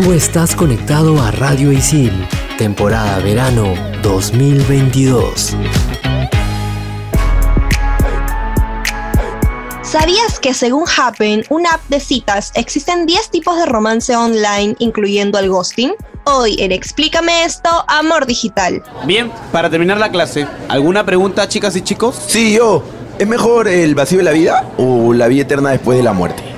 Tú estás conectado a Radio Isil, temporada verano 2022. ¿Sabías que según Happen, una app de citas, existen 10 tipos de romance online, incluyendo el ghosting? Hoy en Explícame esto, Amor Digital. Bien, para terminar la clase, ¿alguna pregunta, chicas y chicos? Sí, yo. ¿Es mejor el vacío de la vida o la vida eterna después de la muerte?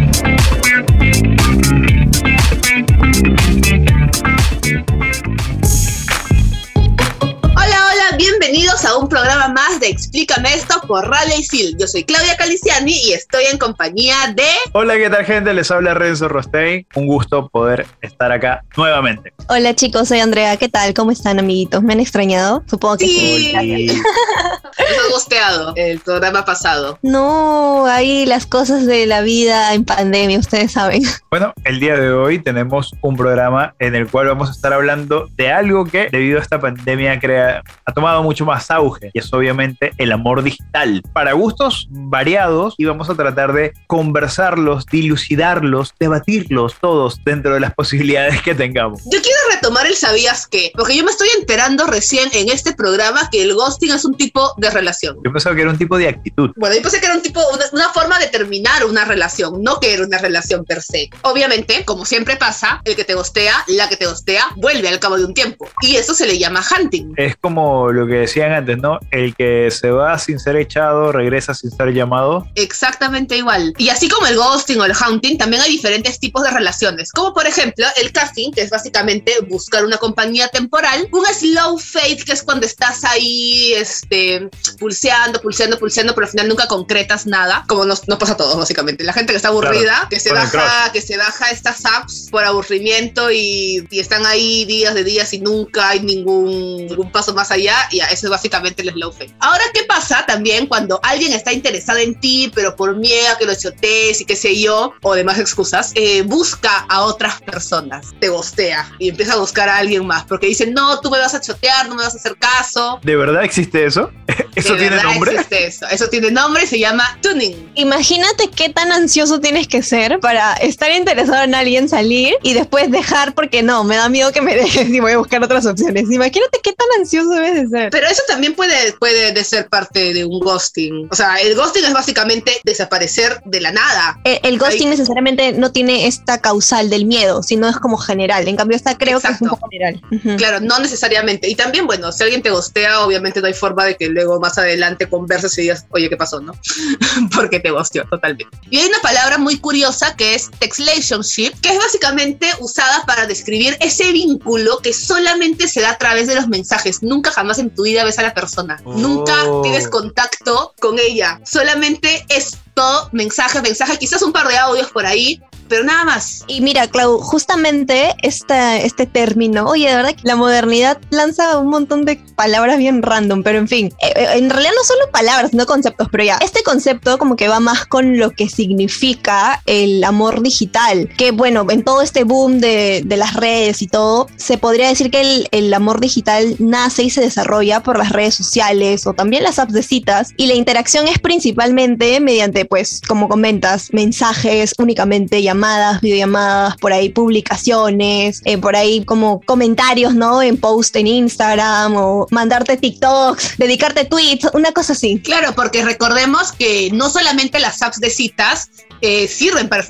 Bienvenidos a un programa más de Explícame esto por Radio Isil. Yo soy Claudia Caliciani y estoy en compañía de... Hola, ¿qué tal gente? Les habla Renzo Rostein. Un gusto poder estar acá nuevamente. Hola chicos, soy Andrea. ¿Qué tal? ¿Cómo están amiguitos? ¿Me han extrañado? Supongo que sí. Sí. Nos ha gosteado el programa pasado. No, ahí las cosas de la vida en pandemia, ustedes saben. Bueno, el día de hoy tenemos un programa en el cual vamos a estar hablando de algo que debido a esta pandemia crea, ha tomado mucho más auge y es obviamente el amor digital. Para gustos variados y vamos a tratar de conversarlos, dilucidarlos, debatirlos todos dentro de las posibilidades que tengamos. Yo quiero retomar el sabías qué, porque yo me estoy enterando recién en este programa que el ghosting es un tipo de relación. Yo pensaba que era un tipo de actitud. Bueno, yo pensé que era un tipo, una, una forma de terminar una relación, no que era una relación per se. Obviamente, como siempre pasa, el que te gostea, la que te gostea, vuelve al cabo de un tiempo. Y eso se le llama hunting. Es como lo que decían antes, ¿no? El que se va sin ser echado, regresa sin ser llamado. Exactamente igual. Y así como el ghosting o el hunting, también hay diferentes tipos de relaciones. Como por ejemplo el casting, que es básicamente buscar una compañía temporal. Un slow fade, que es cuando estás ahí, este, pulseando, pulseando, pulseando, pero al final nunca concretas nada. Como nos, nos pasa a todos, básicamente. La gente que está aburrida, Claro, que se baja, que se baja estas apps por aburrimiento y, y están ahí días de días y nunca hay ningún, ningún paso más allá. Y ya, eso es básicamente el slow fade. Ahora, ¿qué pasa también cuando alguien está interesado en ti, pero por miedo a que lo chotees y qué sé yo, o demás excusas, eh, busca a otras personas, te gostea y empieza a buscar a alguien más, porque dicen, no, tú me vas a chotear, no me vas a hacer caso. ¿De verdad existe eso? ¿Eso De tiene verdad nombre? existe eso. eso tiene nombre y se llama tuning. Imagínate qué tan ansioso tienes que ser para estar interesado en alguien, salir y después dejar porque no, me da miedo que me dejes y voy a buscar otras opciones. Imagínate qué tan ansioso debes de ser. Pero eso también puede, puede de ser parte de un ghosting. O sea, el ghosting es básicamente desaparecer de la nada. El, el ghosting Ahí- necesariamente no tiene esta causal del miedo, sino es como general. En cambio, esta creo que es un Exacto. poco general. Ujú. Claro, no necesariamente. Y también, bueno, si alguien te gostea, obviamente no hay forma de que luego más adelante converses y digas, oye, ¿qué pasó? ¿No? Porque te gosteó totalmente. Y hay una palabra muy curiosa que es textlationship, que es básicamente usada para describir ese vínculo que solamente se da a través de los mensajes. Nunca jamás en tu vida ves a la persona. Nunca Oh. tienes contacto con ella. Solamente es todo mensaje, mensaje, quizás un par de audios por ahí, pero nada más. Y mira, Clau, justamente esta, este término, oye, de verdad que la modernidad lanza un montón de palabras bien random, pero en fin, eh, eh, en realidad no solo palabras, no conceptos, pero ya, este concepto como que va más con lo que significa el amor digital, que bueno, en todo este boom de, de las redes y todo, se podría decir que el, el amor digital nace y se desarrolla por las redes sociales o también las apps de citas, y la interacción es principalmente mediante, pues, como comentas, mensajes únicamente, llamadas, videollamadas, por ahí publicaciones, eh, por ahí como comentarios, ¿no? En post en Instagram o mandarte TikToks, dedicarte tweets, una cosa así. Claro, porque recordemos que no solamente las apps de citas eh, sirven para,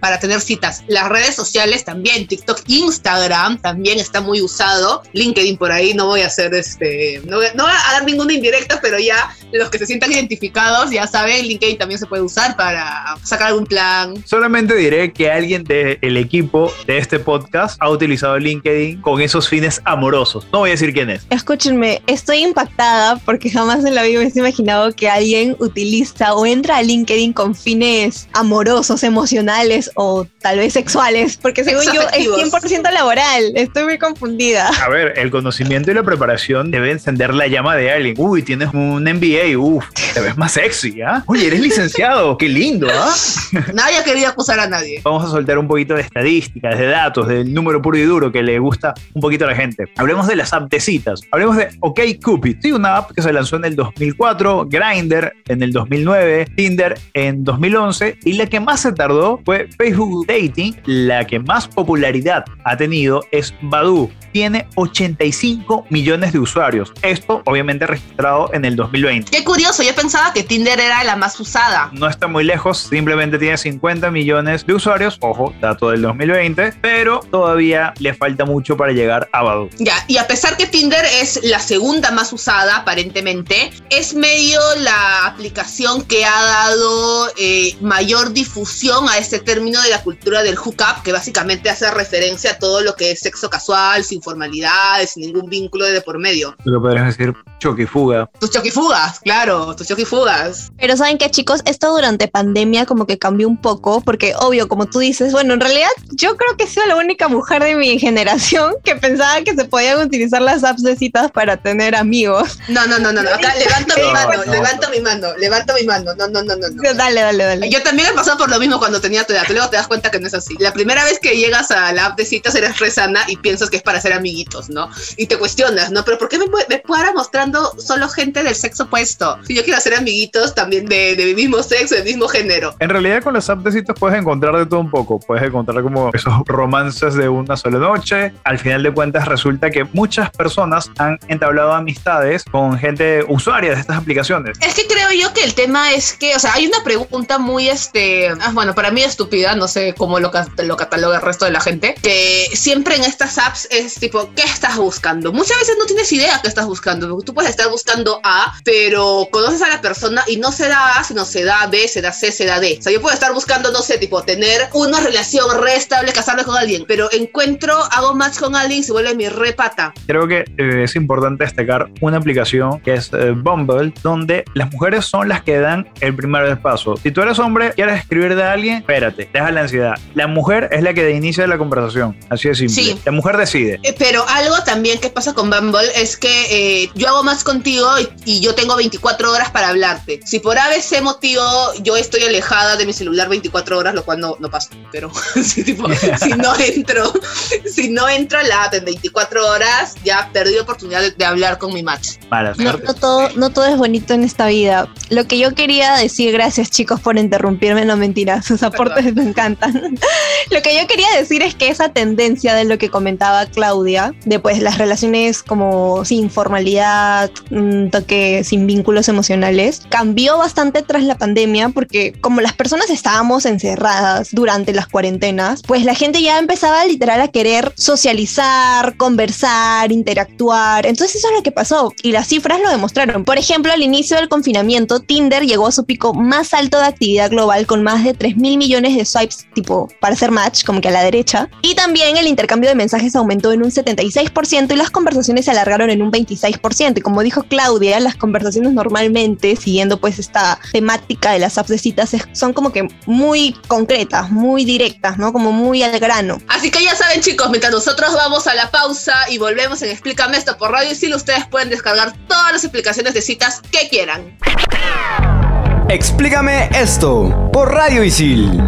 para tener citas, las redes sociales también, TikTok, Instagram también está muy usado, LinkedIn por ahí, no voy a hacer este, no, no voy a dar ninguna indirecta, pero ya los que se sientan identificados ya saben, LinkedIn también se puede usar para sacar algún plan. Solamente diré que alguien del equipo de este podcast ha utilizado LinkedIn con esos fines amorosos. No voy a decir quién es. Escúchenme, estoy impactada porque jamás en la vida me he imaginado que alguien utiliza o entra a LinkedIn con fines amorosos, emocionales o tal vez sexuales, porque según yo es 100% laboral. Estoy muy confundida. A ver, el conocimiento y la preparación debe encender la llama de alguien. Uy, tienes un MBA, uff, te ves más sexy, ¿ah? Oye, eres licenciado, qué lindo, ¿ah? Nadie quería acusar a nadie. Vamos a soltar un poquito de estadísticas, de datos, del número puro y duro que le gusta un poquito a la gente. Hablemos de las apps de citas. Hablemos de OkCupid. Sí, una app que se lanzó en el 2004, Grindr en el 2009, Tinder en 2011 y la que más se tardó fue Facebook Dating. La que más popularidad ha tenido es Badoo. Tiene 85 millones de usuarios. Esto obviamente registrado en el 2020. Qué curioso, yo pensaba que Tinder era la más usada. No está muy lejos, simplemente tiene 50 millones de usuarios. Ojo, dato del 2020, pero todavía le falta mucho para llegar a Badoo. Ya, y a pesar que Tinder es la segunda más usada aparentemente, es medio la aplicación que ha dado eh, mayor difusión a este término de la cultura del hookup, que básicamente hace referencia a todo lo que es sexo casual, sin formalidades, sin ningún vínculo de por medio. Lo podrías decir choquifuga. Tus claro, tus choquifugas. Pero saben que chicos, esto durante pandemia como que cambió un poco, porque obvio, como tú dices, bueno, en realidad yo creo que he sido la única mujer de mi generación que pensaba que se podían utilizar las apps de citas para tener amigos. No, no, no, no, acá levanto mi mano, levanto mi mano, levanto mi mano, no, no, no, no, no. Dale, dale, dale. Yo también he pasado por lo mismo cuando tenía tu edad, luego te das cuenta que no es así. La primera vez que llegas a la app de citas eres re sana y piensas que es para ser amiguitos, ¿no? Y te cuestionas, ¿no? Pero ¿por qué me, me para mostrando solo gente del sexo opuesto? Si yo quiero hacer amiguitos también de, de mi mismo sexo, del mismo género. En realidad con las apps de citas puedes encontrar de todo un poco. Puedes encontrar como esos romances de una sola noche. Al final de cuentas resulta que muchas personas han entablado amistades con gente usuaria de estas aplicaciones. Es que creo yo que el tema es que, o sea, hay una pregunta muy, este, ah, bueno, para mí estúpida, no sé cómo lo, lo cataloga el resto de la gente, que siempre en estas apps es tipo, ¿qué estás buscando? Muchas veces no tienes idea qué estás buscando, tú puedes estar buscando A, pero conoces a la persona y no se da A, sino se da B, se da C, se da D. O sea, yo puedo estar buscando, no sé, tipo, tener una relación re estable, casarme con alguien, pero encuentro, hago match con alguien y se vuelve mi repata. Creo que eh, es importante destacar una aplicación que es eh, Bumble, donde las mujeres son las que dan el primer paso. Si tú eres hombre, quieres escribir de alguien, espérate, deja la ansiedad. La mujer es la que inicia la conversación. Así de simple. Sí. La mujer decide. Eh, pero algo también que pasa con Bumble es que eh, yo hago más contigo y, y yo tengo 24 horas para hablarte. Si por ABC motivo yo estoy alejada de mi celular 24 horas, lo cual no, no pasa, pero si, tipo, si no entro, si no entro a la app en 24 horas, ya perdí la oportunidad de, de hablar con mi match. Mala No, no todo, no todo es bonito en esta vida. Lo que yo quería decir, gracias chicos por interrumpirme, no mentira, sus aportes me encantan. lo que yo quería decir es que esa tendencia de lo que comentaba Claudia, de pues las relaciones como sin formalidad, un toque sin vínculos emocionales, cambió bastante tras la pandemia porque como las personas estábamos encerradas durante las cuarentenas, pues la gente ya empezaba literal a querer socializar, conversar, interactuar. Entonces eso es lo que pasó y las cifras lo demostraron. Por ejemplo, al inicio del confinamiento, Tinder llegó a su pico más alto de actividad global con más de 3 mil millones de swipes tipo para hacer match, como que a la derecha. Y también el intercambio de mensajes aumentó en un 76% y las conversaciones se alargaron en un 26%. Y como dijo Claudia, las conversaciones normalmente, siguiendo pues esta temática de las apps de citas, son como que muy concretas, muy directas, ¿no? Como muy al grano. Así que ya saben chicos, mientras nosotros vamos a la pausa y volvemos en Explícame esto por Radio Isil, ustedes pueden descargar todas las aplicaciones de citas que quieran. Explícame esto por Radio Isil.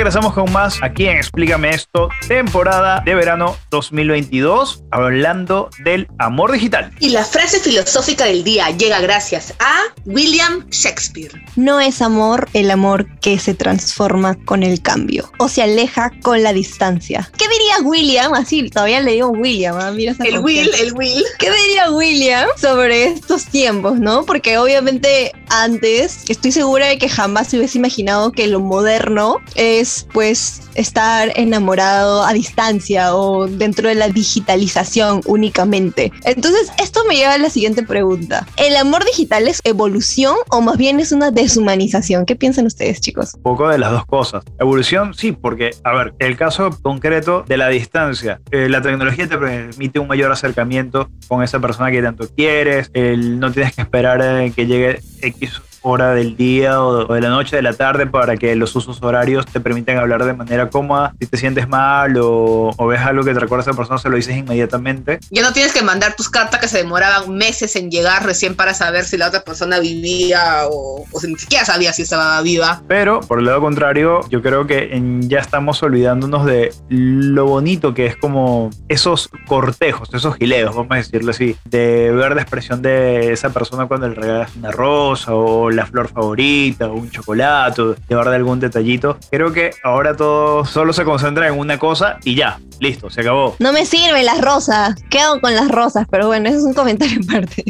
Regresamos con más aquí en Explícame esto, temporada de verano 2022, hablando del amor digital. Y la frase filosófica del día llega gracias a William Shakespeare. No es amor el amor que se transforma con el cambio o se aleja con la distancia. ¿Qué diría William? Así, todavía le digo William, ah, mira esa El Will, el Will. ¿Qué diría William sobre estos tiempos, no? Porque obviamente antes, estoy segura de que jamás se hubiese imaginado que lo moderno es pues estar enamorado a distancia o dentro de la digitalización únicamente. Entonces, esto me lleva a la siguiente pregunta. ¿El amor digital es evolución o más bien es una deshumanización? ¿Qué piensan ustedes, chicos? Un poco de las dos cosas. Evolución, sí, porque, a ver, el caso concreto de la distancia. eh, la tecnología te permite un mayor acercamiento con esa persona que tanto quieres. El, no tienes que esperar que llegue X hora del día o de la noche, de la tarde, para que los usos horarios te permitan hablar de manera cómoda. Si te sientes mal o, o ves algo que te recuerda a esa persona, se lo dices inmediatamente. Ya no tienes que mandar tus cartas que se demoraban meses en llegar recién para saber si la otra persona vivía o, o si ni siquiera sabía si estaba viva. Pero por el lado contrario, yo creo que en- ya estamos olvidándonos de lo bonito que es como esos cortejos, esos gileos, vamos a decirlo así, de ver la expresión de esa persona cuando le regalas una rosa o la flor favorita o un chocolate, o llevarle algún detallito. Creo que ahora todo solo se concentra en una cosa y ya, listo, se acabó. No me sirven las rosas. Quedo con las rosas, pero bueno, ese es un comentario aparte.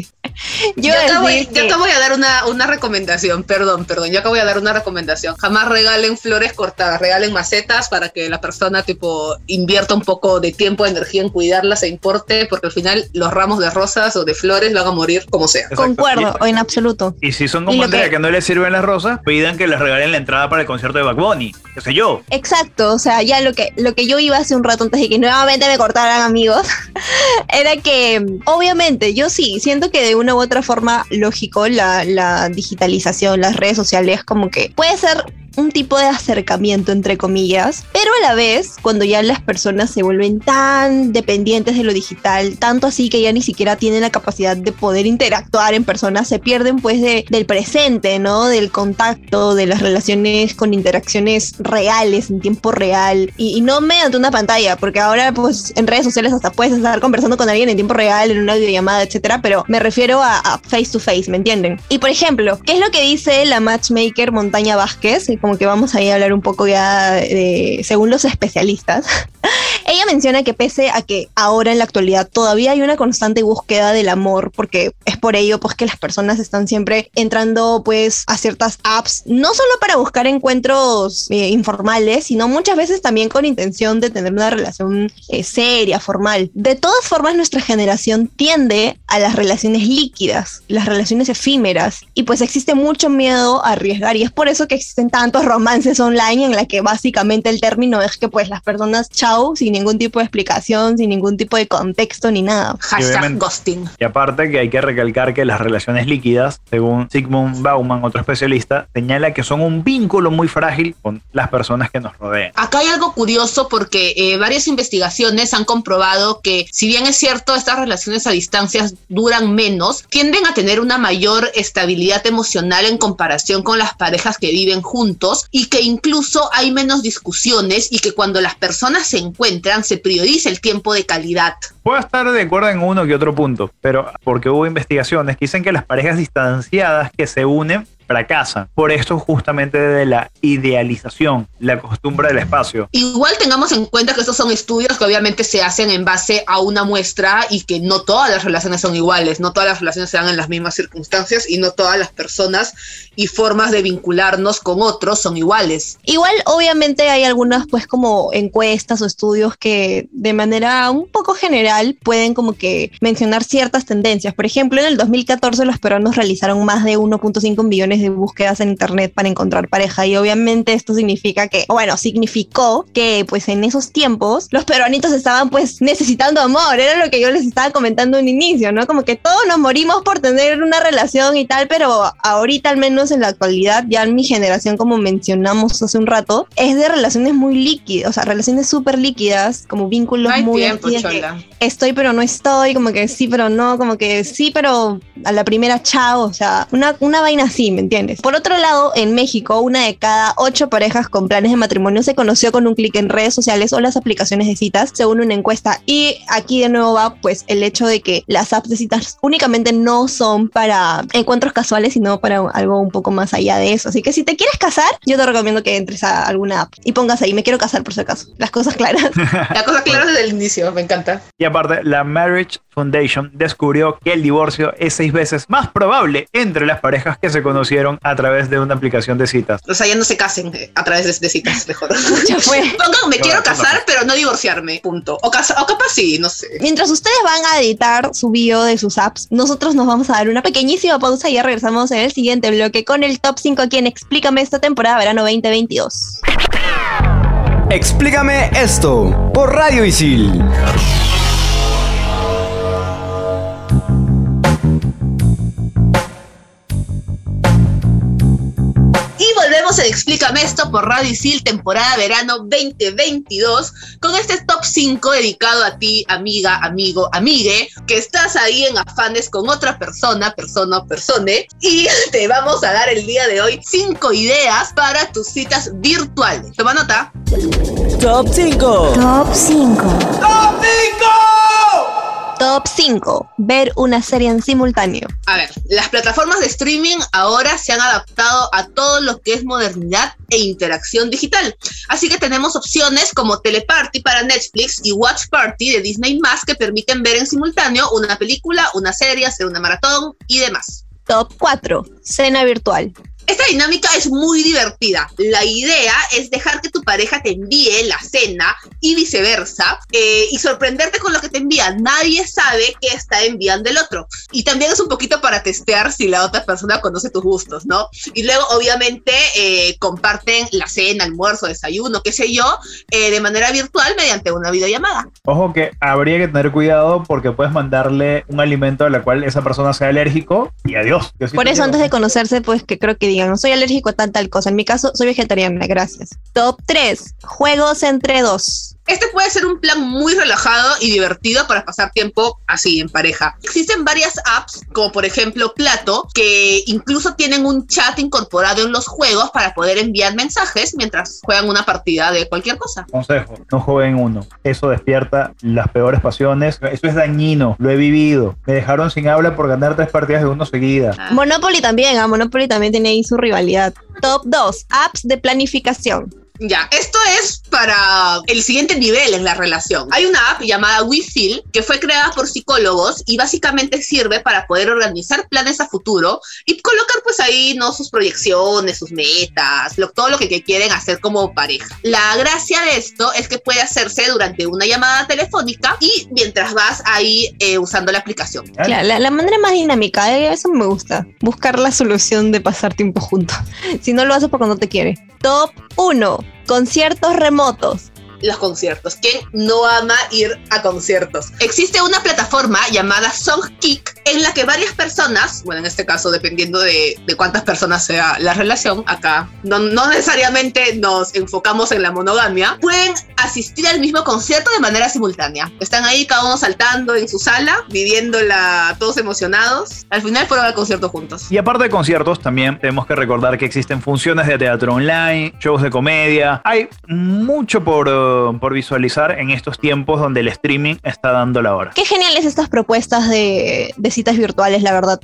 Yo, Yo, acá, voy, yo acá voy a dar una, una recomendación, perdón, perdón, yo acá voy a dar una recomendación. Jamás regalen flores cortadas, regalen macetas para que la persona tipo invierta un poco de tiempo, energía en cuidarlas e importe, porque al final los ramos de rosas o de flores van a morir como sea. Exacto. Concuerdo, Y- en absoluto. Y si son como Andrea que- no les sirven las rosas, pidan que les regalen la entrada para el concierto de Back Bunny, qué sé yo. Exacto, o sea, ya lo que, lo que yo iba hace un rato antes de que nuevamente me cortaran amigos, era que obviamente yo sí, siento que de una u otra forma lógico la, la digitalización, las redes sociales, como que puede ser un tipo de acercamiento entre comillas, pero a la vez cuando ya las personas se vuelven tan dependientes de lo digital, tanto así que ya ni siquiera tienen la capacidad de poder interactuar en persona, se pierden pues de, del presente, ¿no? Del contacto, de las relaciones con interacciones reales, en tiempo real, y, y no mediante una pantalla, porque ahora pues en redes sociales hasta puedes estar conversando con alguien en tiempo real, en una videollamada, etcétera, pero me refiero a, a face to face, ¿me entienden? Y por ejemplo, ¿qué es lo que dice la matchmaker Montaña Vázquez? Como que vamos ahí a hablar un poco ya de, según los especialistas. Ella menciona que pese a que ahora en la actualidad todavía hay una constante búsqueda del amor, porque es por ello pues que las personas están siempre entrando pues a ciertas apps, no solo para buscar encuentros eh, informales, sino muchas veces también con intención de tener una relación eh, seria, formal. De todas formas, nuestra generación tiende a las relaciones líquidas, las relaciones efímeras, y pues existe mucho miedo a arriesgar, y es por eso que existen tantos romances online en la que básicamente el término es que pues las personas chao sin ningún tipo de explicación, sin ningún tipo de contexto ni nada. Hashtag obviamente- ghosting. Y aparte que hay que recalcar que las relaciones líquidas, según Sigmund Bauman, otro especialista, señala que son un vínculo muy frágil con las personas que nos rodean. Acá hay algo curioso porque eh, varias investigaciones han comprobado que si bien es cierto estas relaciones a distancias duran menos, tienden a tener una mayor estabilidad emocional en comparación con las parejas que viven juntos y que incluso hay menos discusiones y que cuando las personas se encuentran se prioriza el tiempo de calidad. Puedo estar de acuerdo en uno que otro punto, pero porque hubo investigaciones que dicen que las parejas distanciadas que se unen fracasan. Por esto justamente de la idealización, la costumbre del espacio. Igual tengamos en cuenta que estos son estudios que obviamente se hacen en base a una muestra y que no todas las relaciones son iguales, no todas las relaciones se dan en las mismas circunstancias y no todas las personas y formas de vincularnos con otros son iguales. Igual, obviamente, hay algunas, pues, como encuestas o estudios que de manera un poco general pueden como que mencionar ciertas tendencias. Por ejemplo, en el 2014 los peruanos realizaron más de 1.5 millones de búsquedas en internet para encontrar pareja. Y obviamente esto significa que, bueno, significó que pues en esos tiempos los peruanitos estaban pues necesitando amor, era lo que yo les estaba comentando en inicio, ¿no? Como que todos nos morimos por tener una relación y tal, pero ahorita al menos en la actualidad, ya en mi generación, como mencionamos hace un rato, es de relaciones muy líquidas, o sea, relaciones súper líquidas, como vínculos muy tiempo, estoy pero no estoy, como que sí pero no, como que sí pero a la primera chao, o sea, una, una vaina así, ¿me entiendes? Por otro lado, en México, una de cada ocho parejas con planes de matrimonio se conoció con un clic en redes sociales o las aplicaciones de citas, según una encuesta. Y aquí de nuevo va pues el hecho de que las apps de citas únicamente no son para encuentros casuales, sino para algo un poco más allá de eso. Así que si te quieres casar, yo te recomiendo que entres a alguna app y pongas ahí, me quiero casar por si acaso, las cosas claras. La cosa clara desde el inicio, me encanta. Y aparte, la Marriage Foundation descubrió que el divorcio es seis veces más probable entre las parejas que se conocieron conocieron a través de una aplicación de citas. O sea, ya no se casen eh, a través de, de citas, mejor. Ya fue. Pongan, me No, quiero no, no. casar, pero no divorciarme, punto. O, casa- o capaz sí, no sé. Mientras ustedes van a editar su bio de sus apps, nosotros nos vamos a dar una pequeñísima pausa y ya regresamos en el siguiente bloque con el top 5 aquí en Explícame esta temporada verano 2022. Explícame esto por Radio Isil. Explícame esto por Radio Isil, temporada verano 2022, con este top 5 dedicado a ti, amiga, amigo, amigue, que estás ahí en afanes con otra persona, persona o persone, y te vamos a dar el día de hoy 5 ideas para tus citas virtuales. Toma nota. Top 5. Top 5. Top 5. Ver una serie en simultáneo. A ver, las plataformas de streaming ahora se han adaptado a todo lo que es modernidad e interacción digital. Así que tenemos opciones como Teleparty para Netflix y Watch Party de Disney Más que permiten ver en simultáneo una película, una serie, hacer una maratón y demás. Top 4. Cena virtual. Esta dinámica es muy divertida. La idea es dejar que tu pareja te envíe la cena y viceversa eh, y sorprenderte con lo que te envía. Nadie sabe qué está enviando el otro. Y también es un poquito para testear si la otra persona conoce tus gustos, ¿no? Y luego, obviamente, eh, comparten la cena, almuerzo, desayuno, qué sé yo, eh, de manera virtual mediante una videollamada. Ojo que habría que tener cuidado porque puedes mandarle un alimento al cual esa persona sea alérgico y adiós. Por eso antes de conocerse, pues que creo que digan, soy alérgico a tal tal cosa. En mi caso, soy vegetariana, gracias. Top 3. Juegos entre dos. Este puede ser un plan muy relajado y divertido para pasar tiempo así en pareja. Existen varias apps, como por ejemplo Plato, que incluso tienen un chat incorporado en los juegos para poder enviar mensajes mientras juegan una partida de cualquier cosa. Consejo, no jueguen uno. Eso despierta las peores pasiones. Eso es dañino. Lo he vivido. Me dejaron sin habla por ganar tres partidas de uno seguida. Ah. Monopoly también, ah, Monopoly también tiene ahí su rivalidad. Top 2. Apps de planificación. Ya, esto es para el siguiente nivel en la relación. Hay una app llamada WeFeel que fue creada por psicólogos y básicamente sirve para poder organizar planes a futuro y colocar pues ahí no sus proyecciones, sus metas, lo- todo lo que, que quieren hacer como pareja. La gracia de esto es que puede hacerse durante una llamada telefónica y mientras vas ahí eh, usando la aplicación. Claro, la, la manera más dinámica, eh, eso me gusta. Buscar la solución de pasar tiempo juntos. Si no lo haces porque no te quiere. Top 1. Conciertos remotos. los conciertos. ¿Quién no ama ir a conciertos? Existe una plataforma llamada Songkick en la que varias personas, bueno, en este caso dependiendo de, de cuántas personas sea la relación, acá no, no necesariamente nos enfocamos en la monogamia, pueden asistir al mismo concierto de manera simultánea. Están ahí cada uno saltando en su sala, viviéndola todos emocionados. Al final fueron al concierto juntos. Y aparte de conciertos, también tenemos que recordar que existen funciones de teatro online, shows de comedia. Hay mucho por, eh, por visualizar en estos tiempos donde el streaming está dando la hora. Qué geniales estas propuestas de, de citas virtuales, la verdad.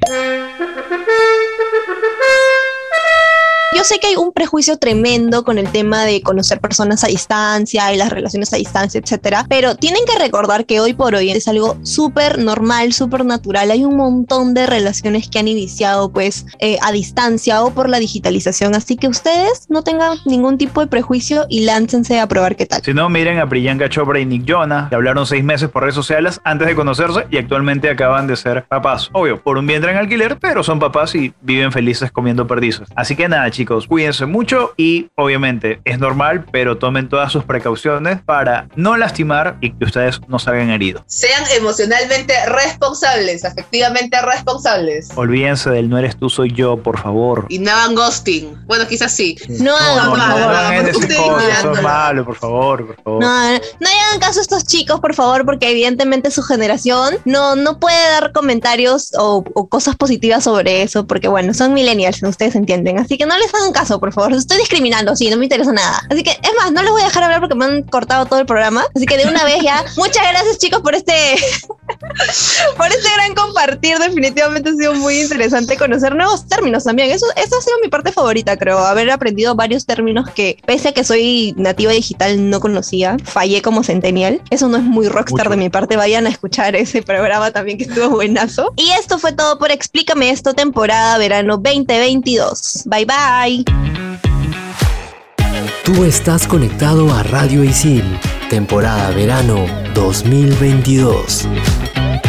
Yo sé que hay un prejuicio tremendo con el tema de conocer personas a distancia y las relaciones a distancia, etcétera, pero tienen que recordar que hoy por hoy es algo súper normal, súper natural. Hay un montón de relaciones que han iniciado pues eh, a distancia o por la digitalización, así que ustedes no tengan ningún tipo de prejuicio y láncense a probar qué tal. Si no, miren a Priyanka Chopra y Nick Jonah, que hablaron seis meses por redes sociales antes de conocerse y actualmente acaban de ser papás. Obvio, por un vientre en alquiler, pero son papás y viven felices comiendo perdizos. Así que nada, chicos, cuídense mucho y obviamente es normal, pero tomen todas sus precauciones para no lastimar y que ustedes no salgan heridos. Sean emocionalmente responsables, afectivamente responsables. Olvídense del no eres tú, soy yo, por favor. Y no hagan ghosting. Bueno, quizás sí. No hagan, No, no, malo, por favor, por favor. No, no, hagan caso a estos chicos, por favor, porque evidentemente su generación no, no puede dar comentarios o, o cosas positivas sobre eso, porque bueno, son millennials, ustedes entienden. Así que no les hagan caso, por favor. Estoy discriminando, sí, no me interesa nada. Así que, es más, no les voy a dejar hablar porque me han cortado todo el programa. Así que de una vez ya, muchas gracias chicos por este, por este gran compartir. Definitivamente ha sido muy interesante conocer nuevos términos también. Eso, eso ha sido mi parte favorita, creo. Haber aprendido varios términos que, pese a que soy nativa digital, no conocía. Fallé como centennial. Eso no es muy rockstar de mi parte. Vayan a escuchar ese programa también que estuvo buenazo. Y esto fue todo por Explícame esto, temporada verano 2022. Bye bye. Tú estás conectado a Radio Isil, temporada verano 2022. Thank you.